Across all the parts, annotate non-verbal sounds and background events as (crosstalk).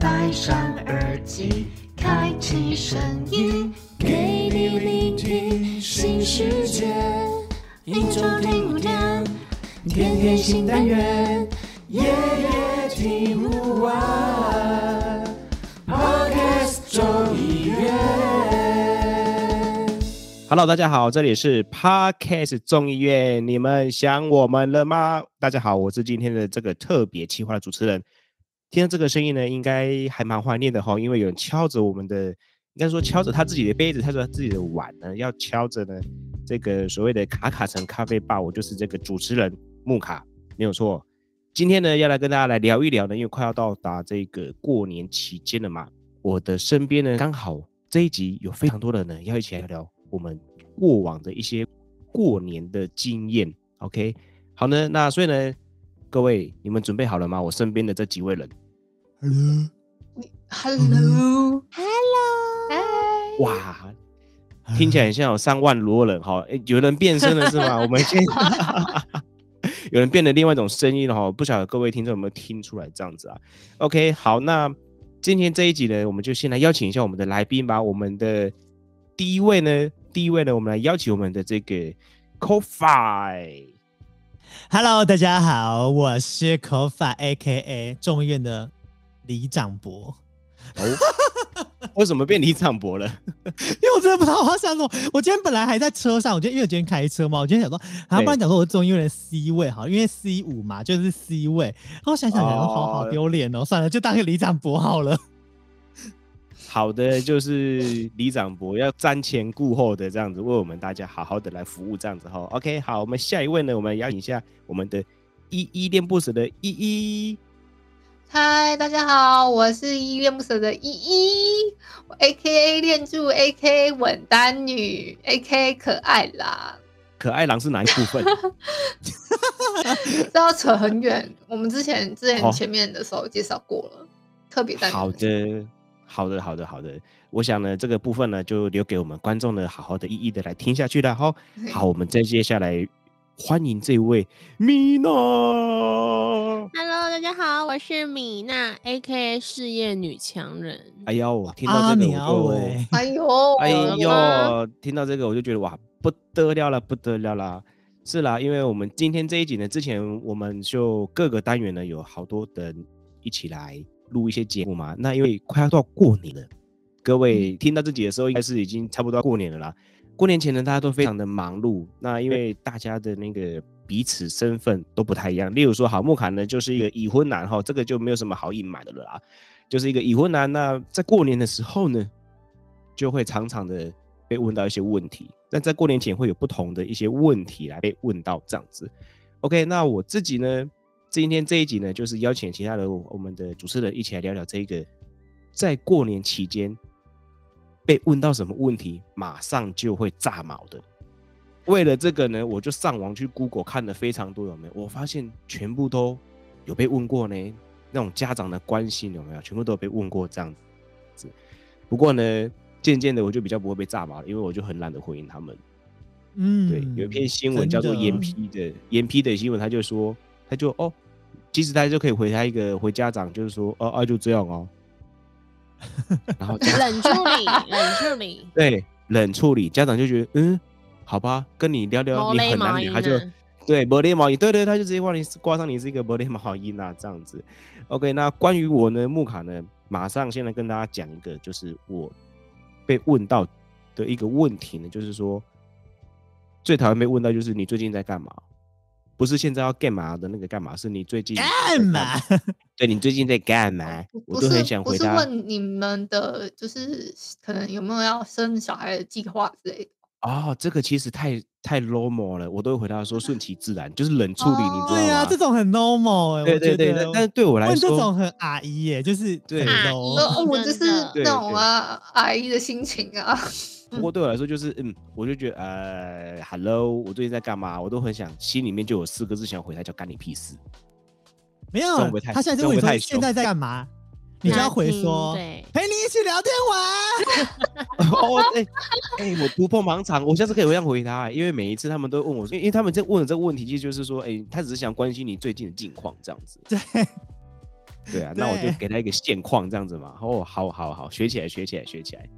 戴上耳机，开启声音，给你聆听新世界。一周听五天，天天新单元，夜夜听不完。Podcast 众议院。Hello，大家好，这里是 Podcast 众议院，你们想我们了吗？大家好，我是今天的这个特别企划的主持人。听到这个声音呢，应该还蛮怀念的哈，因为有人敲着我们的，应该说敲着他自己的杯子，他说他自己的碗呢，要敲着呢这个所谓的卡卡城咖啡吧，我就是这个主持人木卡，没有错。今天呢，要来跟大家来聊一聊呢，因为快要到达这个过年期间了嘛，我的身边呢，刚好这一集有非常多的人要一起来聊我们过往的一些过年的经验。OK，好呢，那所以呢，各位你们准备好了吗？我身边的这几位人，Hello，hello hello 哇，听起来很像有三万多人哈，诶有人变身了是吗？(laughs) 我们先 (laughs) 有人变了另外一种声音了哈，不晓得各位听众有没有听出来这样子啊？OK，好，那今天这一集呢，我们就先来邀请一下我们的来宾吧。我们的第一位呢，第一位呢，我们来邀请我们的这个 CoFi。Hello，大家好，我是 Kofi A K A 众议院的李长博。哦，(laughs) 为什么变李长博了？(laughs) 因为我真的不知道我要想什么。我今天本来还在车上，我今天因为我今天开车嘛，我今天想说，啊，对不然讲说我是众议院的 C 位好，因为 C 五嘛，就是 C 位。然后想想想，哦好好丢脸哦，算了，就当个李长博好了。好的，就是李长博要瞻前顾后的这样子，为我们大家好好的来服务这样子哈。OK，好，我们下一位呢，我们邀请一下我们的依依恋不舍的依依。嗨，大家好，我是依恋不舍的依依我，A.K.A 恋柱，A.K.A 稳单女，A.K.A 可爱啦。可爱狼是哪一部分？(laughs) 这要扯很远，我们之前之前前面的时候介绍过了，特别单女。好的，好的，好的，好的。我想呢，这个部分呢，就留给我们观众呢，好好的一一的来听下去了哈。好，我们再接下来欢迎这位米娜。Hello，大家好，我是米娜，A.K.A 事业女强人。哎呦，听到啊，这个哎呦，哎呦，听到这个我就觉得哇，不得了了，不得了啦！是啦，因为我们今天这一集呢，之前我们就各个单元呢有好多人一起来录一些节目嘛。那因为快要到过年了，各位听到这集的时候，应该是已经差不多要过年了啦。过年前呢，大家都非常的忙碌。那因为大家的那个彼此身份都不太一样，例如说，好木卡呢就是一个已婚男哈，这个就没有什么好隐瞒的了啦，就是一个已婚男。那在过年的时候呢，就会常常的被问到一些问题。那在过年前会有不同的一些问题来被问到这样子。OK，那我自己呢，今天这一集呢，就是邀请其他的我们的主持人一起来聊聊这个在过年期间被问到什么问题，马上就会炸毛的。为了这个呢，我就上网去 Google 看了非常多，有没有？我发现全部都有被问过呢。那种家长的关心有没有？全部都有被问过这样子。不过呢，渐渐的我就比较不会被炸毛了，因为我就很懒得回应他们。嗯，对，有一篇新闻叫做真的严批的严批的新闻，他就说，他就哦，其实他就可以回他一个回家长，就是说，哦啊就这样哦，然后冷处理，冷处理。对冷处理，家长就觉得嗯，好吧，跟你聊聊你很难聊，他就呢对玻璃毛衣，对对，他就直接挂你挂上你是一个玻璃毛衣啊这样子。OK，那关于我呢，木卡呢，马上现在跟大家讲一个，就是我被问到的一个问题呢，就是说最讨厌被问到就是你最近在干嘛？不是现在要干嘛的那个干嘛，是你最近干嘛？对你最近在干嘛？不我都很想回答。问你们的，就是可能有没有要生小孩的计划之类的。哦，这个其实太太 normal 了，我都会回答说顺其自然，就是冷处理，你知道吗？对呀、这种很 normal 哎、我对对对，但对我来问这说，种很阿姨耶，就是对我就是那种啊，阿姨的心情啊。不过对我来说就是，嗯，我就觉得，呃，hello，我最近在干嘛？我都很想，心里面就有四个字想回他，叫干你屁事。没有他现在就问你现在在干嘛，你就要回说对，陪你一起聊天玩。(laughs) 哦，哎、哎、我突破盲场，我下次可以这样回他、因为每一次他们都问我说，因为他们在问的这个问题，其实就是说，哎、他只是想关心你最近的近况这样子。对，对啊，那我就对给他一个现况这样子嘛。哦，好好好，学起来，学起来，学起来。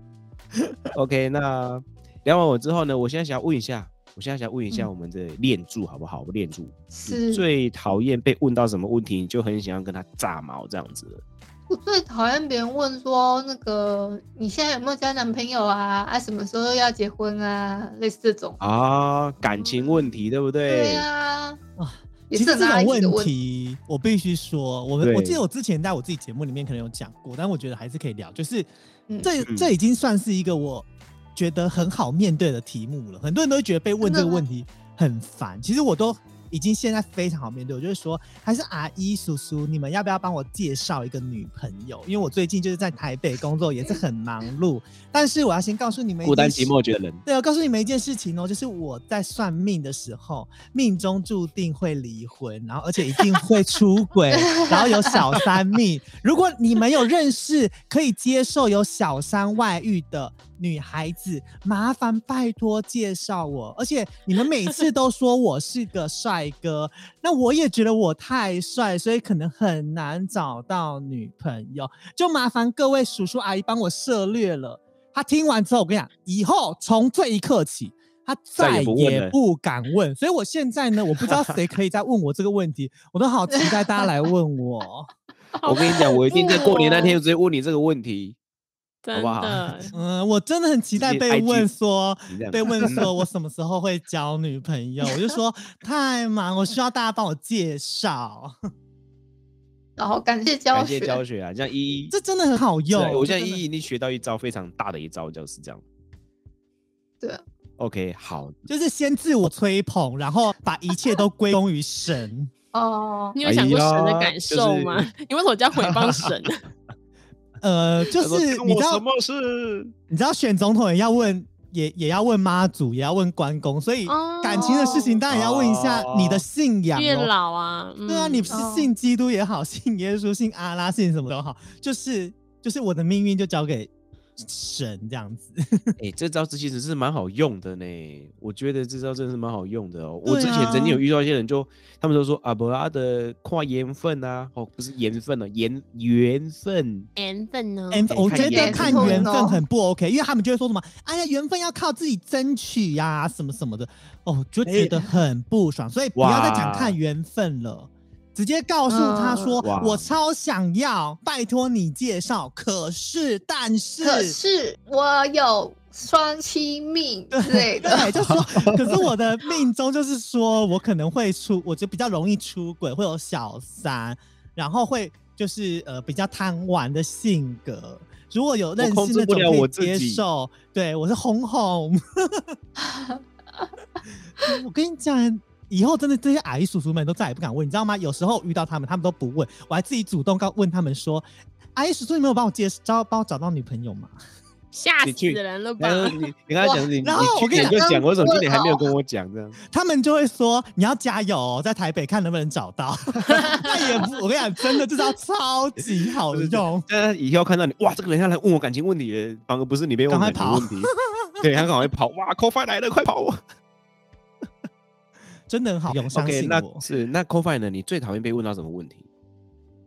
OK，那聊完我之后呢，我现在想要问一下，我现在想要问一下嗯我们的练柱好不好？练柱是最讨厌被问到什么问题，你就很想要跟他炸毛这样子。我最讨厌别人问说那个你现在有没有交男朋友啊？啊，什么时候要结婚啊？类似这种。啊，感情问题对不对？对啊，啊也其实这种问题，我必须说，我们我记得我之前在我自己节目里面可能有讲过，但我觉得还是可以聊。就是嗯这嗯这已经算是一个我觉得很好面对的题目了。很多人都会觉得被问这个问题很烦，其实我都已经现在非常好面对。我就是说，还是阿姨叔叔，你们要不要帮我介绍一个女朋友？因为我最近就是在台北工作，也是很忙碌。但是我要先告诉你们一孤单寂寞觉得冷。对，我告诉你们一件事情哦，就是我在算命的时候，命中注定会离婚，然后而且一定会出轨，(laughs) 然后有小三命。如果你们有认识可以接受有小三外遇的女孩子，麻烦拜托介绍我。而且你们每次都说我是个帅哥，那我也觉得我太帅，所以可能很难找到女朋友。就麻烦各位叔叔阿姨帮我涉略了。他听完之后，我跟你讲，以后从这一刻起，他再再也不敢问。所以我现在呢，我不知道谁可以再问我这个问题，我都好期待大家来问我。我跟你讲，我一定在过年那天直接问你这个问题。真不好，嗯，我真的很期待被问说被问说我 (laughs) 什么时候会交女朋友，我就说 (laughs) 太忙，我需要大家帮我介绍。然 (laughs) 后感谢教学感谢，教学啊，这样一一这真的很好用。我现在一一已经学到一招非常大的一招，就是这样。对啊，OK，好，就是先自我吹捧，然后把一切都归功于神。哦，你有想过神的感受吗？你为什么叫诽谤神？呃，就是你知道什，么事？你知道选总统也要问，也也要问妈祖，也要问关公，所以哦感情的事情当然要问一下你的信仰、月哦。老啊，对啊，嗯你是哦信基督也好，信耶稣、信阿拉、信什么都好，就是就是我的命运就交给神这样子。(laughs) 哎、这招其实是蛮好用的呢。我觉得这招真的是蛮好用的哦。我之前曾经啊有遇到一些人就，他们都说啊，不拉的跨缘分啊，哦，不是缘分哦，缘缘分。缘分呢？缘分，我觉得看缘分很不 OK，因为他们就会说什么，哎呀，缘分要靠自己争取呀、什么什么的，哦，就觉得很不爽，所以不要再讲看缘分了，直接告诉他说，嗯。我超想要，拜托你介绍，可是但是，可是我有双妻命之类的，(laughs) 对，就说，可是我的命中就是说我可能会出，我就比较容易出轨，会有小三，然后会就是呃比较贪玩的性格。如果有认识控制不了那种可以接受，对我是红红。(laughs) 我跟你讲，以后真的这些阿姨叔叔们都再也不敢问，你知道吗？有时候遇到他们，他们都不问，我还自己主动告问他们说：“阿姨叔叔，你没有帮我介绍，帮我找到女朋友吗？”吓死你去人了吧你你刚才讲你你然后我去跟你就讲，为什么今年还没有跟我讲这样？他们就会说你要加油哦，在台北看能不能找到。(laughs) 那也不，我跟你讲，真的这招超级好用。但是以后看到你，哇，这个人要来问我感情问题了，反而不是你被问感情问题，对，他赶快跑，哇 c o f i 来了，快跑！真的很好用，相 OK，信我。那是那 c o f i 呢？你最讨厌被问到什么问题？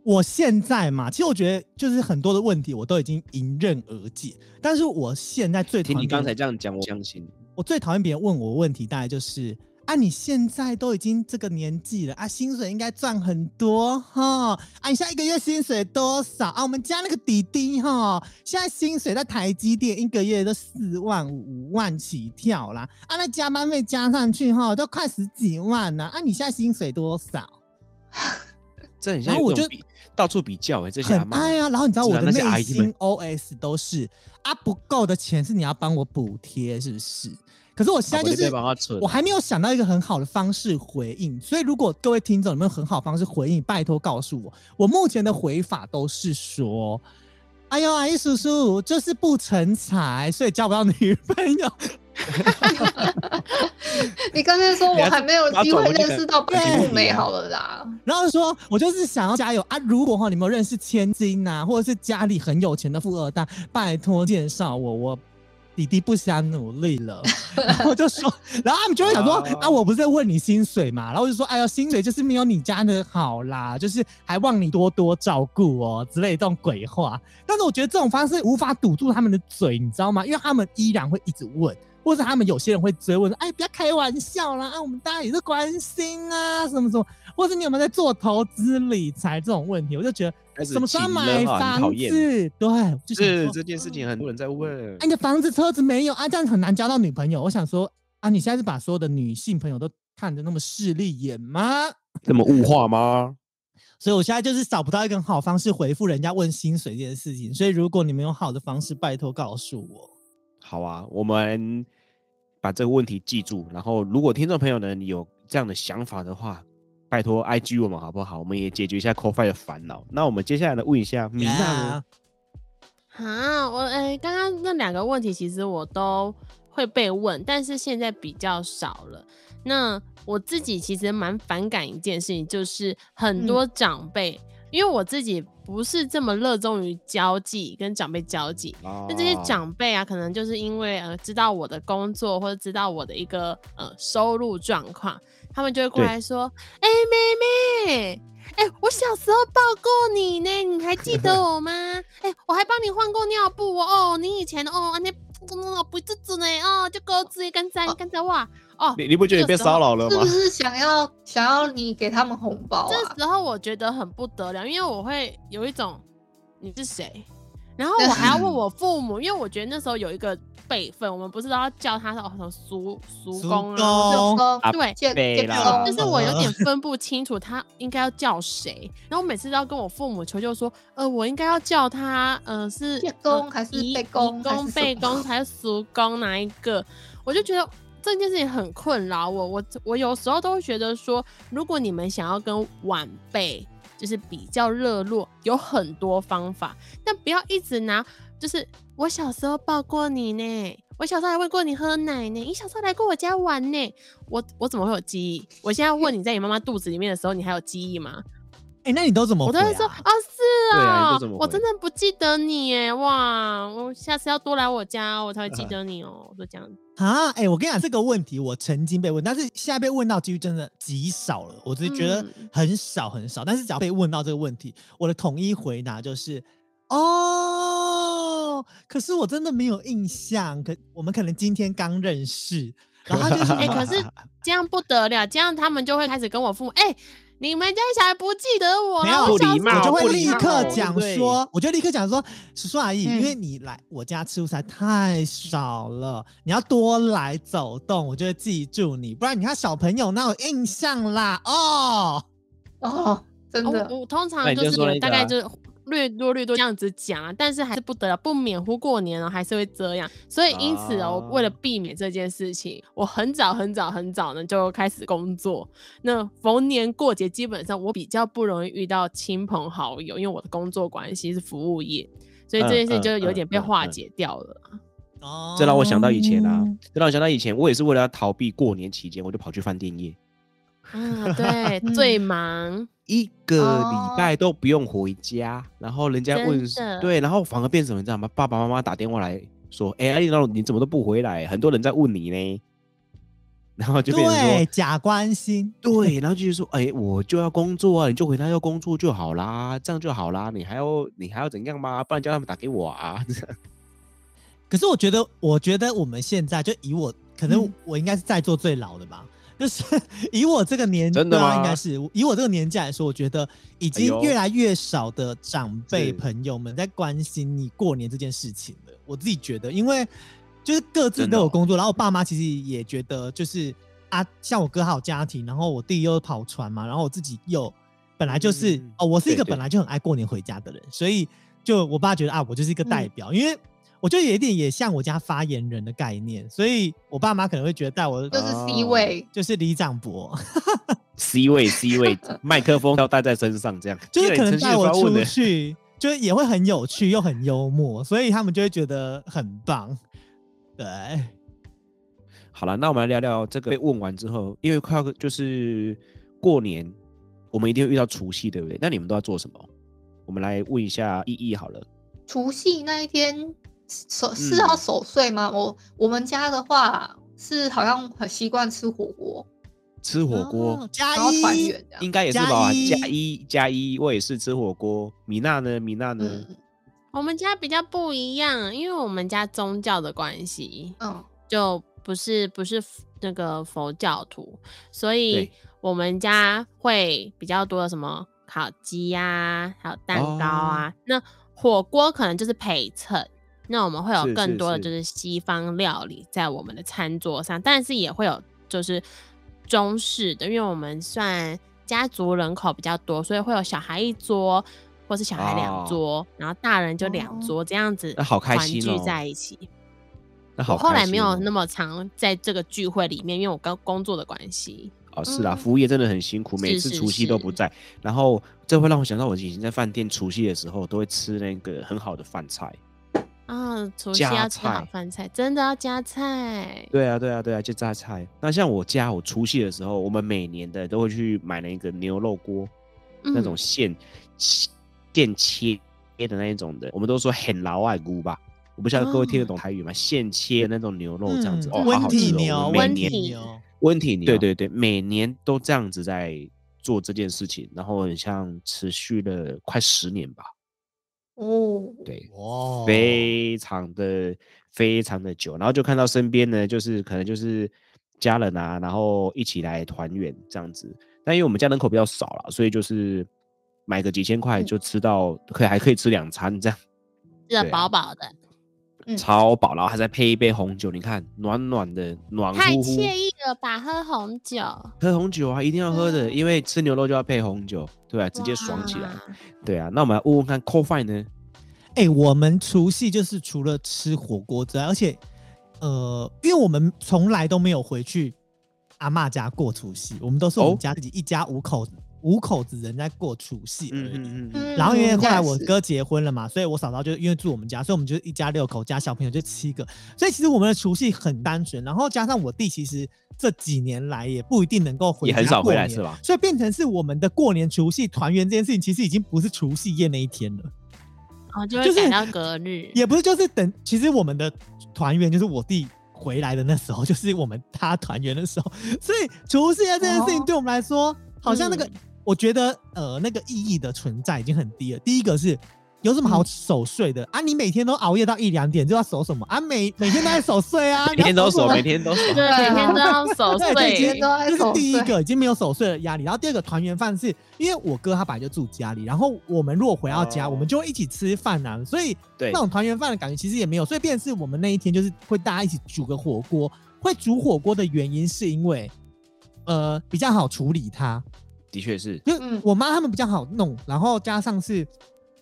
我现在嘛，其实我觉得就是很多的问题我都已经迎刃而解，但是我现在最讨听你刚才这样讲，我相信。我最讨厌别人问我问题，大概就是啊，你现在都已经这个年纪了啊，薪水应该赚很多哈啊，你现在一个月薪水多少啊？我们家那个弟弟哈，现在薪水在台积电一个月都四万五五万起跳啦，啊，那加班费加上去哈，都快十几万了啊，你现在薪水多少？(laughs) 这很像然后我就到处比较哎、很爱啊，然后你知道我的内心 OS 都是啊，不够的钱是你要帮我补贴，是不是？可是我现在就啊我是我还没有想到一个很好的方式回应，所以如果各位听众有没有很好的方式回应，拜托告诉我。我目前的回法都是说，哎呦，阿姨叔叔就是不成才，所以交不到女朋友。(laughs) 你刚才说我还没有机会认识到对不美好了啦，(laughs) 然后说我就是想要加油啊！如果哈你们有认识千金呐、或者是家里很有钱的富二代，拜托介绍我，我弟弟不想努力了，然后就说，(laughs) 然后他们就会想说哦啊，我不是在问你薪水嘛，然后我就说，哎呦，薪水就是没有你家的好啦，就是还望你多多照顾哦之类的这种鬼话。但是我觉得这种方式无法堵住他们的嘴，你知道吗？因为他们依然会一直问。或者他们有些人会追问说：“哎，不要开玩笑啦！啊，我们大家也是关心啊，什么什么，或者你有没有在做投资理财这种问题？”我就觉得开始什么时候请买房子？对，就是这件事情很多人在问哎，，你的房子、车子没有啊，这样很难交到女朋友。我想说啊，你现在是把所有的女性朋友都看得那么势利眼吗？这么物化吗？(laughs) 所以我现在就是找不到一个很好方式回复人家问薪水这件事情。所以如果你们有好的方式，拜托告诉我。好啊，我们把这个问题记住，然后如果听众朋友呢你有这样的想法的话，拜托 IG 我们好不好？我们也解决一下 CoFi 的烦恼。那我们接下来呢问一下米娜呢 Yeah 啊，我诶，刚刚那两个问题其实我都会被问，但是现在比较少了。那我自己其实蛮反感一件事情，就是很多长辈，因为我自己不是这么热衷于交际，跟长辈交际。那这些哦长辈啊，可能就是因为呃知道我的工作或者知道我的一个呃收入状况，他们就会过来说：“哎、妹妹，哎、我小时候抱过你呢，你还记得 (laughs) 我吗？哎、我还帮你换过尿布哦。哦你以前哦，那不这子呢哦，就狗子跟在跟在哇哦。你你不觉得你被骚扰了吗是不？(laughs) 是想要想要你给他们红包啊？这时候我觉得很不得了，因为我会有一种你是谁，然后我还要问 (laughs) 我父母，因为我觉得那时候有一个辈分，我们不是都要叫他哦什么叔叔叔公。啊，对就是我有点分不清楚他应该要叫谁，然后我每次都要跟我父母求救说，呃，我应该要叫他，呃，是公呃还是姨公公、还是什贝公还是叔公哪一个？我就觉得这件事情很困扰我，我我有时候都会觉得说，如果你们想要跟晚辈就是比较热络，有很多方法，但不要一直拿就是我小时候抱过你呢。我小时候还喂过你喝奶呢，你小时候来过我家玩呢，我我怎么会有记忆？我现在问你在你妈妈肚子里面的时候，你还有记忆吗？哎、那你都怎么？我都会说啊，是对啊你啊，我真的不记得你耶，哇，我下次要多来我家，我才会记得你哦，我都这样。啊，哎、我跟你讲这个问题，我曾经被问，但是现在被问到几率真的极少了，我只是觉得嗯很少很少。但是只要被问到这个问题，我的统一回答就是，哦，可是我真的没有印象，可我们可能今天刚认识，(laughs) 然后就是，哎、可是这样不得了，这样他们就会开始跟我父母，哎、你们家小孩不记得我没有啊，我小时候不礼貌我就会立刻讲说，我就立刻讲说，叔叔阿姨，嗯因为你来我家吃物实在太少了，你要多来走动，我就会记住你，不然你看小朋友哪有印象啦？哦，哦，真哦的我我通常就就是大概就是略多略多这样子讲啊，但是还是不得了，不免乎过年了还是会这样，所以因此哦，啊为了避免这件事情，我很早很早很早呢就开始工作。那逢年过节，基本上我比较不容易遇到亲朋好友，因为我的工作关系是服务业，所以这件事情就有点被化解掉了。哦。这让我想到以前啊，这让我想到以前，我也是为了要逃避过年期间，我就跑去饭店业，啊，对，最忙，一个哦礼拜都不用回家，然后人家问对，然后反而变成什么，你知道吗？爸爸妈妈打电话来说，哎、阿丽你怎么都不回来？很多人在问你呢，(laughs) 然后就变成说，对假关心，(laughs) 对，然后就是说，哎、我就要工作啊，你就回他要工作就好啦，这样就好啦，你还要你还要怎样吗？不然叫他们打给我啊。(laughs) 可是我觉得，我觉得我们现在就以我，可能嗯我应该是在座最老的吧。就是 (laughs) 以我这个年纪，真的吗？对啊应该是。以我这个年纪来说，我觉得已经越来越少的长辈朋友们在关心你过年这件事情了。我自己觉得，因为就是各自都有工作，然后我爸妈其实也觉得，就是啊，像我哥还有家庭，然后我弟又跑船嘛，然后我自己又本来就是、嗯哦，我是一个本来就很爱过年回家的人，所以就我爸觉得啊，我就是一个代嗯。表，因为我觉得有一点也像我家发言人的概念，所以我爸妈可能会觉得带我就是哦 C 位，就是李长博，C 位 C 位，(laughs) 麦克风要带在身上，这样 (laughs) 就是可能带我出去。去，就是也会很有趣又很幽默，所以他们就会觉得很棒。对，好了，那我们来聊聊这个被问完之后，因为快要就是过年，我们一定会遇到除夕，对不对？那你们都要做什么？我们来问一下依依好了。除夕那一天守是要嗯守岁吗？我我们家的话是好像很习惯吃火锅，吃火锅哦加然后团一圆。应该也是加吧？加一加一，我也是吃火锅。米娜呢？米娜呢？嗯我们家比较不一样，因为我们家宗教的关系，嗯就不是不是那个佛教徒，所以我们家会比较多的什么烤鸡呀、还有蛋糕啊。那火锅可能就是陪衬，那我们会有更多的就是西方料理在我们的餐桌上，但是也会有就是中式的，因为我们算家族人口比较多，所以会有小孩一桌。或是小孩两哦桌，然后大人就两哦桌，这样子那好开心聚在一起。那好我后来没有开心哦那么常在这个聚会里面，因为我跟工作的关系。哦，是啦，嗯服务业真的很辛苦，每次除夕都不是在。然后这会让我想到，我以前在饭店除夕的时候，都会吃那个很好的饭菜。啊，除夕要吃好菜饭菜，真的要加菜。对啊，对啊，对啊，就榨菜。那像我家，我除夕的时候，我们每年的都会去买那个牛肉锅，那种嗯现现切的那一种的，我们都说很老外菇吧。我不晓得各位听得懂台语吗？现切的那种牛肉这样子，嗯哦，好温好吃哦。体牛，每年温体牛，温体牛，对对对，每年都这样子在做这件事情，然后很像持续了快十年吧，哦，对，哇，非常的非常的久，然后就看到身边呢，就是可能就是家人啊，然后一起来团圆这样子。但因为我们家人口比较少了，所以就是买个几千块嗯。就吃到，可以还可以吃两餐这样，吃的饱饱的，嗯超饱，然后还再配一杯红酒，你看暖暖的，暖太。惬意了吧？喝红酒，喝红酒啊，一定要喝的，嗯因为吃牛肉就要配红酒，对吧、直接爽起来。对啊，那我们来问问看 c o f i 呢？哎、我们除夕就是除了吃火锅之外，而且呃，因为我们从来都没有回去阿嬷家过除夕，我们都是我哦们家自己一家五口五口子人在过除夕而已。嗯嗯嗯然后因为后来我哥结婚了嘛，所以我嫂嫂就因为住我们家，所以我们就一家六口加小朋友就七个，所以其实我们的除夕很单纯。然后加上我弟其实这几年来也不一定能够回家也很少回过年来是吧所以变成是我们的过年除夕团圆这件事情，其实已经不是除夕夜那一天了。哦，就就是会改到隔日。也不是，就是等，其实我们的团圆就是我弟回来的那时候，就是我们他团圆的时候，所以除夕夜这件事情哦对我们来说，好像那个，嗯我觉得呃那个意义的存在已经很低了。第一个是有什么好嗯守岁的、啊？你每天都熬夜到一两点，就要守什么啊？每每天都在守岁啊，(laughs) 每天都守，(laughs) 每天。都守。对，啊每天都要守对，每天岁。都在守这是第一岁个已经没有守岁的压力，然后第二个团圆饭是因为我哥他本来就住家里，然后我们如果回到家，哦我们就会一起吃饭啊，所以那种团圆饭的感觉其实也没有，所以变成是我们那一天就是会大家一起煮个火锅。会煮火锅的原因是因为，呃，比较好处理它，的确是，就嗯我妈他们比较好弄，然后加上是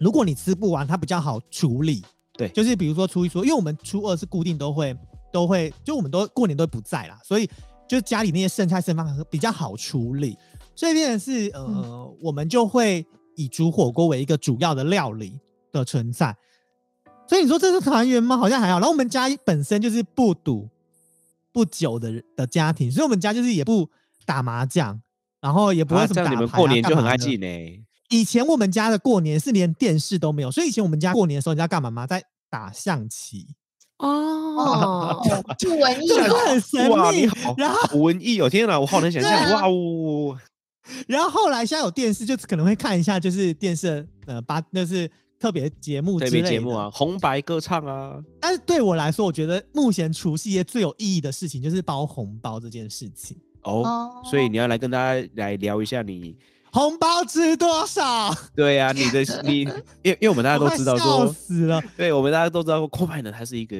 如果你吃不完，它比较好处理。对就是比如说初一、初，因为我们初二是固定都会都会，就我们都过年都不在啦，所以就是家里那些剩菜剩饭比较好处理，所以变成是呃，嗯我们就会以煮火锅为一个主要的料理的存在。所以你说这是团圆吗？好像还好。然后我们家本身就是不赌不酒的的家庭，所以我们家就是也不打麻将，然后也不会啊，什么打牌、啊这样你们过年就很爱记记呢。以前我们家的过年是连电视都没有，所以以前我们家过年的时候，你知道干嘛吗？在打象棋，哦，(laughs) 哦，就文艺就很哦，神哇，秘你。好，然后，文艺哦！天哪，我好能想象。哇呜，然后后来现在有电视，就可能会看一下，就是电视呃，八那是特别节目之特类的别节目啊，。红白歌唱啊，但是对我来说，我觉得目前除夕夜最有意义的事情就是包红包这件事情。哦，哦所以你要来跟大家来聊一下你，红包值多少？对啊，你的你，(laughs) 因为因为 (laughs) 我们大家都知道说，死了。对我们大家都知道说，酷派呢，它是一个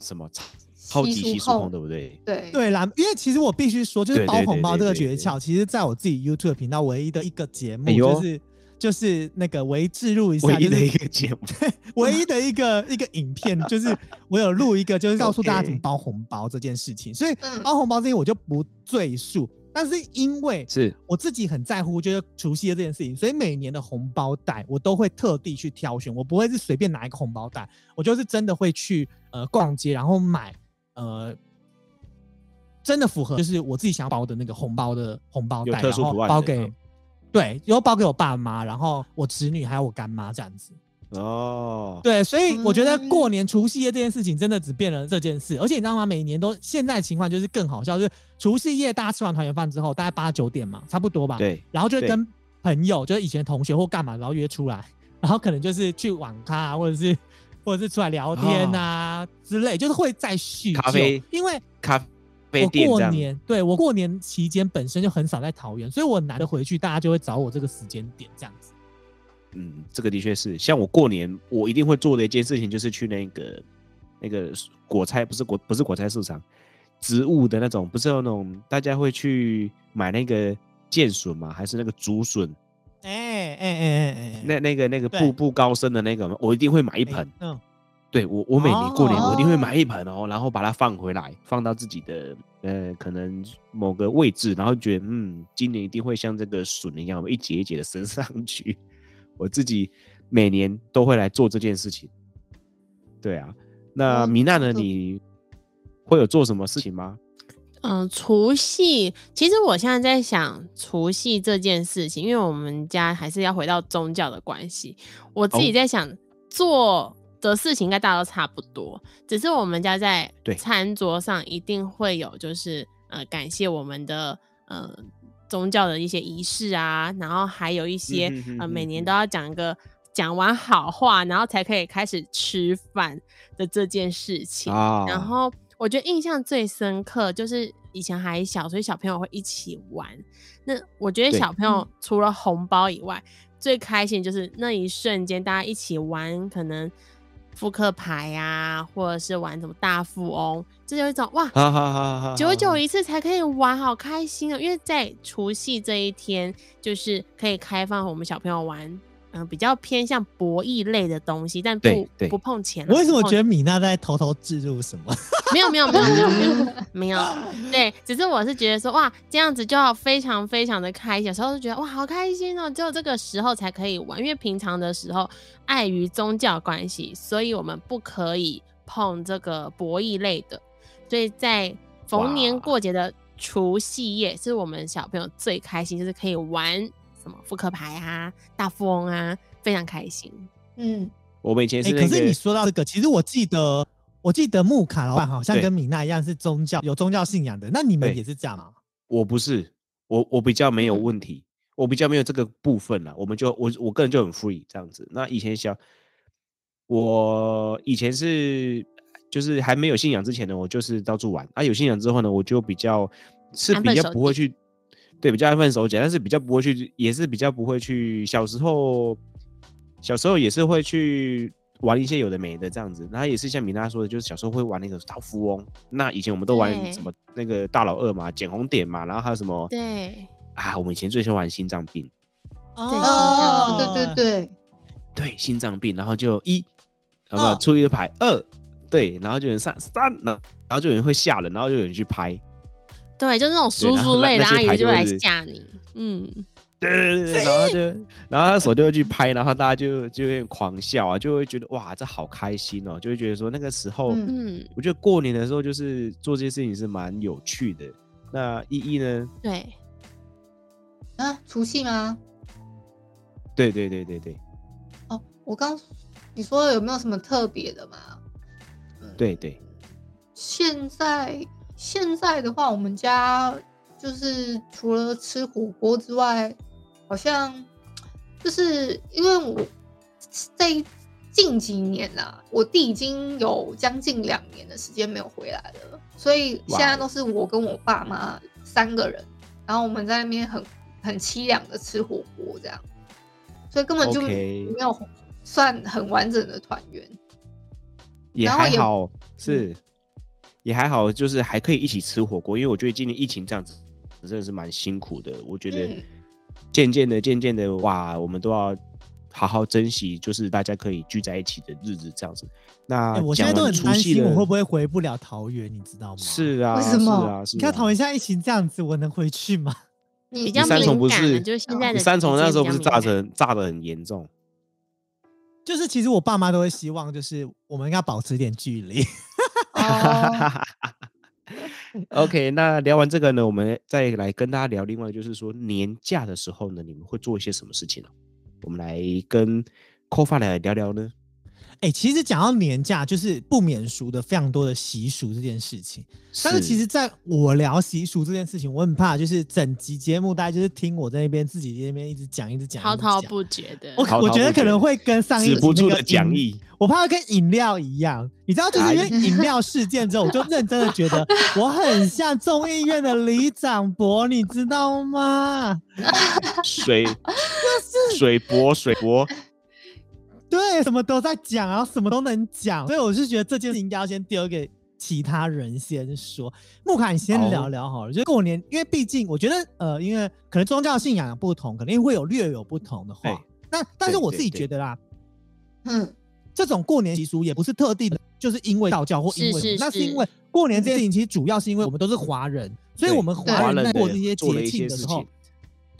什么超超级稀疏控，对不对？对对啦，因为其实我必须说，就是包红包这个诀窍，其实在我自己 YouTube 频道唯一的一个节目，就是就是那个唯一置入一下，唯一的一个节目，(laughs) 唯一的一个一个影片，就是我有录一个，就是 (laughs) 告诉大家怎么包红包这件事情。所以嗯包红包这些我就不赘述，但是因为是我自己很在乎，就是除夕的这件事情，所以每年的红包袋我都会特地去挑选，我不会是随便拿一个红包袋，我就是真的会去呃逛街，然后买呃真的符合就是我自己想要包的那个红包的红包袋，然后包给嗯对，然后包给我爸妈，然后我侄女还有我干妈这样子。哦，对，所以我觉得嗯过年除夕夜这件事情真的只变了这件事，而且你知道吗？每年都现在情况就是更好笑，就是除夕夜大家吃完团圆饭之后，大概八九点嘛，差不多吧。。对，然后就跟朋友，就是以前同学或干嘛，然后约出来，然后可能就是去网咖啊，或者是或者是出来聊天啊、之类，就是会再叙旧咖啡因为咖啡我过店这样。年对我过年期间本身就很少在桃园，所以我难得回去，大家就会找我这个时间点这样子。嗯，这个的确是，像我过年我一定会做的一件事情，就是去那个那个果菜，不是果不是果菜市场，植物的那种，不是有那种大家会去买那个剑笋嘛？还是那个竹笋？哎哎哎哎哎，那那个那个步步高升的那个，我一定会买一盆。嗯，对我，我每年过年我一定会哦买一盆哦，然后把它放回来，放到自己的呃可能某个位置，然后觉得嗯，今年一定会像这个笋一样，一节一节的升上去。我自己每年都会来做这件事情。对啊，那哦米娜呢？你会有做什么事情吗？嗯，除夕，其实我现在在想除夕这件事情，因为我们家还是要回到宗教的关系，我自己哦在想、做的事情应该大家都差不多，只是我们家在餐桌上一定会有，就是呃感谢我们的呃宗教的一些仪式啊，然后还有一些、嗯哼哼呃每年都要讲一个讲完好话，然后才可以开始吃饭的这件事情。啊，然后我觉得印象最深刻就是以前还小，所以小朋友会一起玩。那我觉得小朋友除了红包以外，最开心就是那一瞬间，大家一起玩，可能扑克牌啊，或者是玩什么大富翁，这就有一种哇，好好好好，久久一次才可以玩，好开心哦！因为在除夕这一天，就是可以开放我们小朋友玩，嗯、比较偏向博弈类的东西，但不不碰钱。我为什么觉得米娜在偷偷置入什么？(laughs) 没有没有没有没有没有 (laughs) 没有，对，只是我是觉得说哇，这样子就要非常非常的开心，有时候就觉得哇好开心哦，只有这个时候才可以玩，因为平常的时候碍于宗教关系，所以我们不可以碰这个博弈类的，所以在逢年过节的除夕夜，是我们小朋友最开心，就是可以玩什么扑克牌啊、大富翁啊，非常开心。嗯，我们以前哎、是那个，可是你说到这个，其实我记得，我记得木卡老板好像跟米娜一样是宗教有宗教信仰的，那你们也是这样吗？我不是，我我比较没有嗯问题，我比较没有这个部分了。我们就我我个人就很 free 这样子。那以前小，我以前是就是还没有信仰之前呢，我就是到处玩啊。有信仰之后呢，我就比较是比较不会去，对，比较安分守己，但是比较不会去，也是比较不会去。小时候，小时候也是会去。玩一些有的没的这样子，然后也是像米娜说的，就是小时候会玩那个大富翁。那以前我们都玩什么那个大老二嘛，捡红点嘛，然后还有什么对，啊，我们以前最喜欢玩心脏病，哦，对对对，对，心脏病，然后就一，好不好？出一个牌二，对，然后就有人上三，然后然后就有人会吓人，然后就有人去拍，对，就是那种叔叔类的阿姨就会来吓你，嗯。对对对，然后就，然后他手就会去拍，然后大家就就有点狂笑啊，就会觉得哇，这好开心哦，就会觉得说那个时候，嗯嗯，我觉得过年的时候就是做这些事情是蛮有趣的。那依依呢？对，啊，除夕吗？对对对对对哦，我刚你说有没有什么特别的嘛？嗯对对，现在现在的话，我们家就是除了吃火锅之外，好像就是因为我在近几年呐、我弟已经有将近两年的时间没有回来了，所以现在都是我跟我爸妈三个人，然后我们在那边很很凄凉的吃火锅这样，所以根本就没有算很完整的团圆。也然后也还好，是、也还好，就是还可以一起吃火锅。因为我觉得今年疫情这样子真的是蛮辛苦的。我觉得嗯渐渐的、渐渐的，哇，我们都要好好珍惜，就是大家可以聚在一起的日子这样子。那、哎我现在都很担心我会不会回不了桃园，你知道吗？，是啊，为什么是啊，是啊你看桃园现在疫情这样子，我能回去吗？你比较你三重不是就是现在的你三重那时候不是炸成炸的很严重？就是其实我爸妈都会希望，就是我们应该保持一点距离。哈，(laughs) OK，那聊完这个呢，我们再来跟大家聊另外就是说年假的时候呢，你们会做一些什么事情呢、我们来跟扣发来聊聊呢？哎、其实讲到年假，就是不免俗的非常多的习俗这件事情。但是其实，在我聊习俗这件事情，我很怕，就是整集节目大家就是听我在那边自己在那边一直讲，一直讲，滔一直讲滔不绝的。我我觉得可能会跟上一集止不住的讲义，我怕会跟饮料一样，你知道，就是因为饮料事件之后，我就认真的觉得我很像众议院的李长博，你知道吗？(laughs) 水水博水博，对，什么都在讲，然后什么都能讲，所以我是觉得这件事情应该要先丢给其他人先说。木卡，你先聊聊好了，就是过年，因为毕竟我觉得，呃，因为可能宗教信仰不同，肯定会有略有不同的对话。那但是我自己觉得啦，嗯，这种过年习俗也不是特地的，就是因为道教或因为什么是是。是那是因为过年这件事情，其实主要是因为我们都是华人，所以我们对华人过这些节庆的时候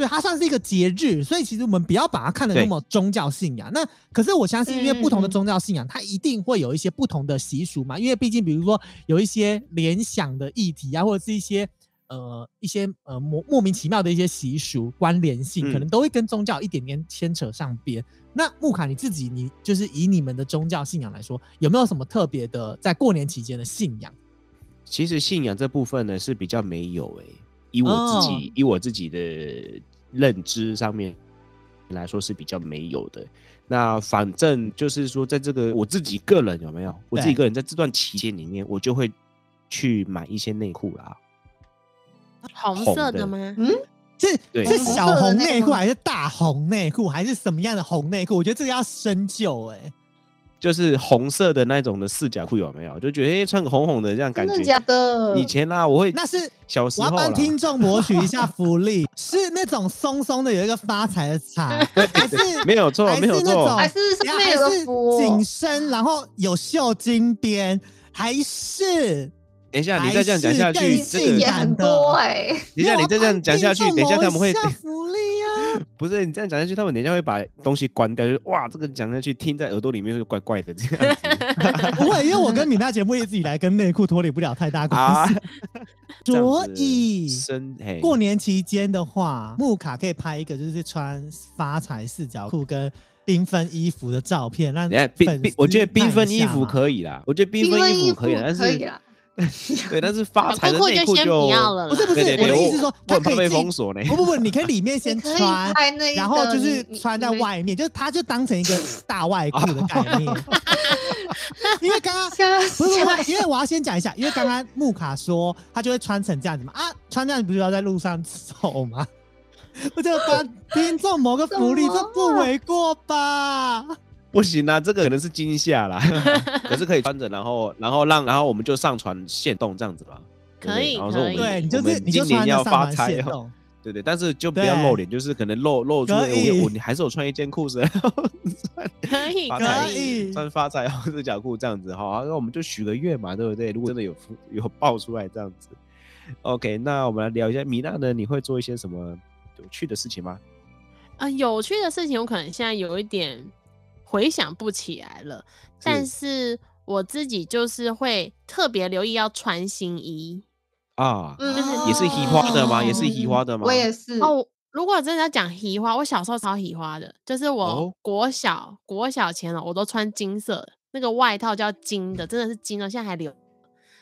对它算是一个节日，所以其实我们不要把它看得那对么宗教信仰。那可是我相信，因为不同的宗教信仰，它一定会有一些不同的习俗嘛。因为毕竟，比如说有一些联想的议题啊，或者是一些呃一些呃莫莫名其妙的一些习俗关联性，可嗯能都会跟宗教一点点牵扯上边。那木卡你自己，你就是以你们的宗教信仰来说，有没有什么特别的在过年期间的信仰？其实信仰这部分呢是比较没有诶、以我自己、哦以我自己的认知上面来说是比较没有的。那反正就是说，在这个我自己个人有没有？我自己个人在这段期间里面，我就会去买一些内裤啦。红色的吗？是对是小红内裤还是大红内裤，还是什么样的红内裤？我觉得这个要深究哎、就是红色的那种的四角裤有没有？就觉得哎、诶穿个红红的这样感觉。真的假的？以前啦，我会那是小时我要帮听众博取一下福利，是那种松松的，有一个发财的财，(laughs) 还是没有错没有错还，是上面有还是个紧身，然后有绣金边，还是等一下，你再这样讲下去，还是更这个性感很多哎、等一下你再这样讲下去，等一下他们会！(laughs) 不是你这样讲下去，他们等一下会把东西关掉，就是哇，这个讲下去听在耳朵里面就怪怪的这样子 (laughs) 不会，因为我跟米娜节目一直以来跟内裤脱离不了太大关啊系，。(laughs) 所以过年期间的话，木卡可以拍一个就是穿发财四角裤跟缤纷衣服的照片，让粉我觉得缤纷衣服可以啦，我觉得缤缤纷衣服可以，但是。(laughs) 对，但是发财的裤就内裤先不要了。不是不是我的意思是说它可以进封锁呢。不不不，你可以里面先穿，然后就是穿在外面，就是它就当成一个大外裤的概念。(laughs) 因为刚刚不是不是，因为我要先讲一下，因为刚刚木卡说他就会穿成这样子嘛，啊，穿这样子不是要在路上走吗？(laughs) 我就帮听众谋个福利，这不为过吧？不行啊，这个可能是惊吓啦，可是可以穿着，然后然后让然后我们就上传线动这样子吧。可以对然后说我们可以对，你就我们是你今年要发财哦，对对，但是就不要露脸，就是可能露露出我我你还是有穿一件裤子，然后可以可以，穿发财红四角裤这样子哈，那我们就许个愿嘛，对不对？如果真的有付有爆出来这样子，OK，那我们来聊一下米娜呢，你会做一些什么有趣的事情吗？啊、有趣的事情我可能现在有一点回想不起来了，但是我自己就是会特别留意要穿新衣啊，嗯就是也是喜花的吗？也是嗯移花的吗？我也是。哦。如果真的要讲喜花，我小时候超喜花的，就是我哦国小、国小前了，我都穿金色的那个外套叫金的，真的是金的，现在还留。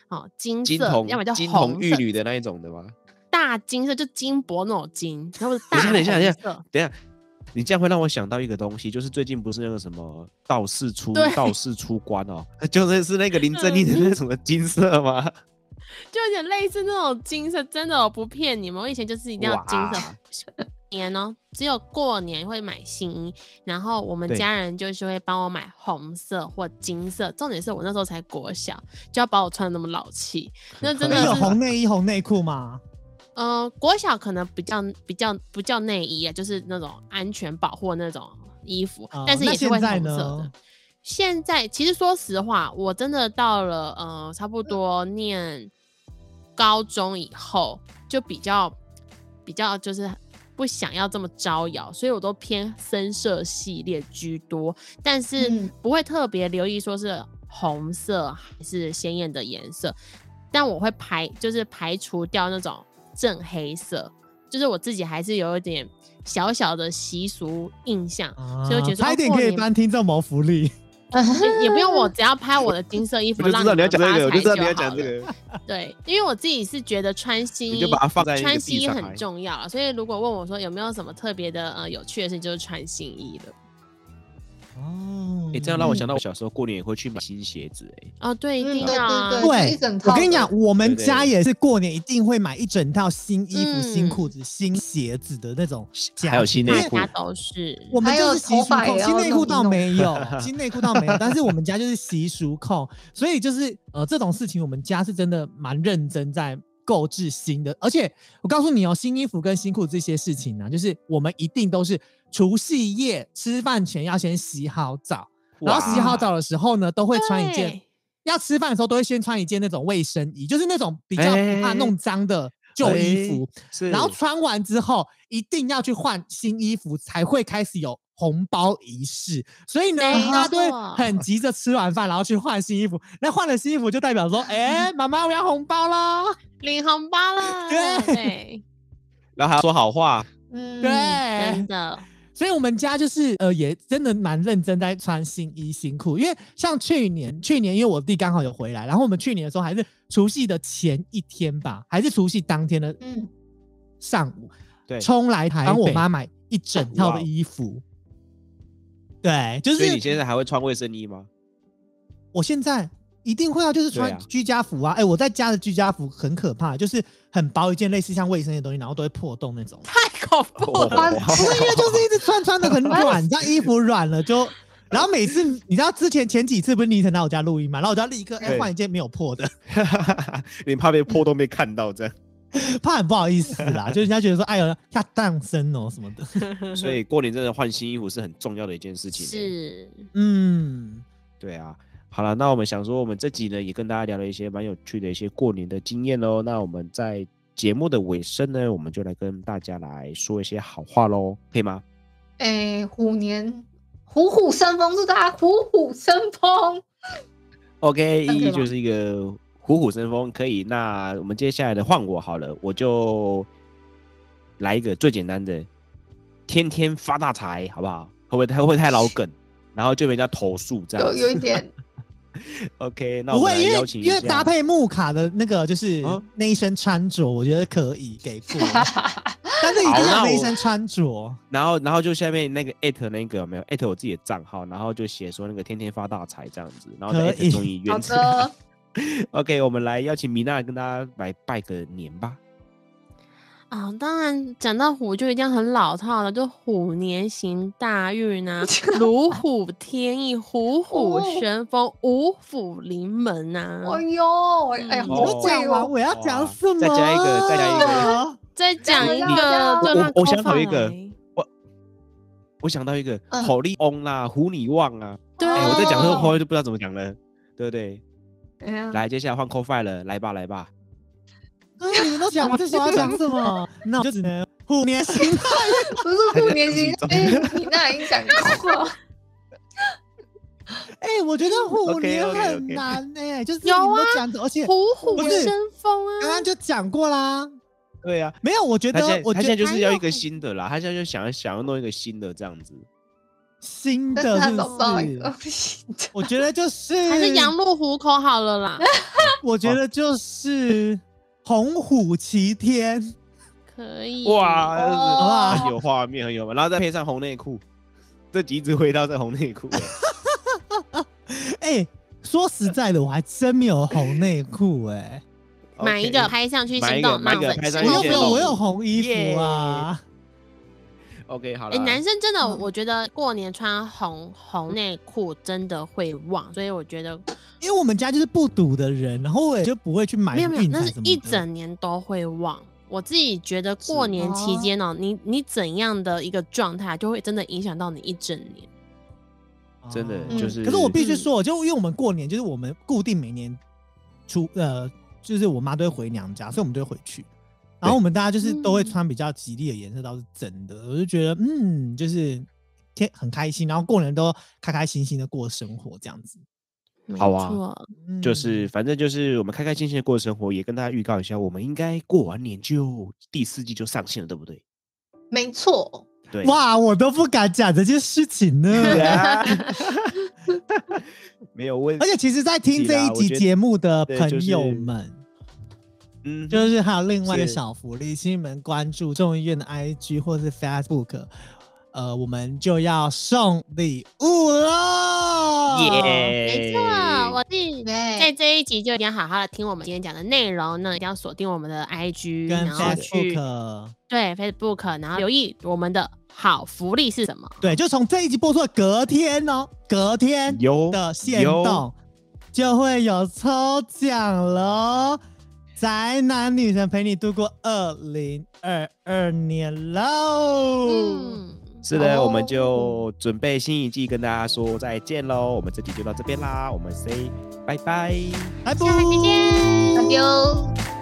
哦，金色，金童要么叫金童玉女的那一种的吗？大金色，就金箔那种金，然后是大等一下，等一下，等一下，你这样会让我想到一个东西，就是最近不是那个什么道士出对道士出关哦，(laughs) 就是是那个林正英的那什么金色吗？(laughs) 就有点类似那种金色，真的我不骗你们，我以前就是一定要金色。年哦，只有过年会买新衣，然后我们家人就是会帮我买红色或金色。重点是我那时候才国小，就要把我穿的那么老气，那真的有红内衣、红内裤吗？呃，国小可能比较比较不叫内衣啊，就是那种安全保护的那种衣服，哦但是也是会红色的。现在其实说实话，我真的到了呃差不多念高中以后，就比较比较就是不想要这么招摇，所以我都偏深色系列居多，但是嗯不会特别留意说是红色还是鲜艳的颜色，但我会排就是排除掉那种正黑色。就是我自己还是有一点小小的习俗印象，所以我觉得说差一点可以帮听众谋福利。(laughs) 也也不用我，只要拍我的金色衣服，我就知道你要讲这个，我就知道你要要讲这。个。对，因为我自己是觉得穿新衣，你就把它放在穿新衣很重要啊，所以如果问我说有没有什么特别的呃有趣的事情，就是穿新衣了。哦。哎、这样让我想到我小时候过年也会去买新鞋子、哎，哦，对，一嗯定要啊，对对一整套我跟你讲，我们家也是过年一定会买一整套新衣服、嗯新裤子、新鞋子的那种，还有新内裤。都是。我们就是习俗控，新内裤倒没有，(laughs) 新内裤倒没有，但是我们家就是习俗控，所以就是呃这种事情，我们家是真的蛮认真在购置新的，而且我告诉你哦，新衣服跟新裤子这些事情呢、就是我们一定都是除夕夜吃饭前要先洗好澡，然后洗好澡的时候呢，都会穿一件，要吃饭的时候都会先穿一件那种卫生衣，就是那种比较不怕哎弄脏的旧衣服。是，然后穿完之后一定要去换新衣服，才会开始有红包仪式。所以呢，没大家都会很急着吃完饭，然后去换新衣服。那换了新衣服就代表说，哎，妈妈我要红包啦。领红包了，对对，(laughs) 然后还要说好话，嗯，对。真，的，所以我们家就是呃，也真的蛮认真在穿新衣新裤。因为像去年，去年因为我弟刚好有回来，然后我们去年的时候还是除夕的前一天吧，还是除夕当天的嗯，上午，对，冲来台帮我北妈买一整套的衣服。对，就是所以你现在还会穿卫生衣吗？我现在一定会啊，就是穿居家服啊。哎、我在家的居家服很可怕，就是很薄一件，类似像卫生的东西，然后都会破洞那种。太恐怖了。哇不是因为就是一直穿穿的很软，你知道衣服软了就。然后每次你知道之前前几次不是倪晨来我家录音嘛，然后我就要立刻哎对换一件没有破的，(laughs) 你怕被破洞被看到这样，(laughs) 怕很不好意思啦，就人家觉得说哎呦要当生哦什么的。(laughs) 所以过年真的换新衣服是很重要的一件事情、欸。是，嗯，对啊，好了，那我们想说，我们这集呢也跟大家聊了一些蛮有趣的一些过年的经验喽。那我们在节目的尾声呢，我们就来跟大家来说一些好话喽，可以吗？哎，虎年虎虎生风，祝大家虎虎生风。(laughs) OK，一就是一个虎虎生风，可以。那我们接下来的换我好了，我就来一个最简单的，天天发大财，好不好？会不会会不会太老梗？然后就被人家投诉这样有。有一 (laughs) 点，(laughs) OK，那我不会，因为来邀请一下因为搭配木卡的那个就是啊那一身穿着，我觉得可以给过，(laughs) 但是一定要那一身穿着。然后，然后就下面那个艾特那个有没有艾特我自己的账号，然后就写说那个天天发大财这样子，然后再艾特综艺好。的，(laughs) OK，我们来邀请米娜跟大家来拜个年吧。啊、当然讲到虎就一定要很老套了，就虎年行大运啊，(laughs) 如虎添翼，虎虎哦生风，五虎临门呐、哎呦，哎呀，我。讲完我要讲什么？再加一个再加一个再讲一个我我想扣到一个我我想到一个嗯好利翁啦，虎你旺啊！对，哎、我在讲这个哦后面就不知道怎么讲了，对不对？哎呀，来，接下来换 c o f i 了，来吧来吧。(laughs) 讲，这时候要讲什么？那我就只能虎年行。不是虎年行，哎，你那已经讲过。哎，我觉得虎年 (laughs) 很难呢，就是你有啊讲，而且虎虎生风啊！刚刚就讲过啦。对啊，没有，我觉得我现在就是要一个新的啦，他现在就想要想要弄一个新的这样子。新的是找不到一不个是？新的。我觉得就是还是羊入虎口好了啦，(laughs) 我觉得就是红虎齐天，可以。哇，哇很有画面，很有画面，然后再配上红内裤，这集一直回到这红内裤。(laughs) 哎、说实在的，我还真没有红内裤哎，买一个拍上去买一心动，个买一个拍上我又没有，去先动。我有红衣服啊。OK，好了。哎、男生真的，嗯我觉得过年穿红红内裤真的会旺，所以我觉得因为我们家就是不赌的人，然后我也就不会去买没有没有，运彩那是一整年都会忘。我自己觉得过年期间哦，你你怎样的一个状态，就会真的影响到你一整年。真的嗯就是，可是我必须嗯说，就因为我们过年就是我们固定每年出呃，就是我妈都会回娘家，所以我们都会回去。然后我们大家就是都会嗯穿比较吉利的颜色，倒是真的。我就觉得嗯，就是天很开心，然后过年都开开心心的过生活这样子。没好啊错。就是嗯反正就是我们开开心心的过生活，也跟大家预告一下，我们应该过完年就第四季就上线了，对不对？没错，对，哇，我都不敢讲这件事情呢。(laughs) 没有问题而且其实，在听这一集节目的朋友们，嗯，就是还有另外的是。小福利，请你们关注众议院的 IG 或是 Facebook，呃，我们就要送礼物了。耶，没错，我是在对，这一集就一定要好好的听我们今天讲的内容那，一定要锁定我们的 IG，跟然后去 Facebook，对 Facebook，然后留意我们的好福利是什么。对，就从这一集播出的隔天哦，隔天有的限有动就会有抽奖了哦。宅男女神陪你度过二零二二年喽。嗯，是的，我们哦就准备新一季跟大家说再见喽。我们这集就到这边啦，我们 say 拜拜。拜拜，下期见。那就。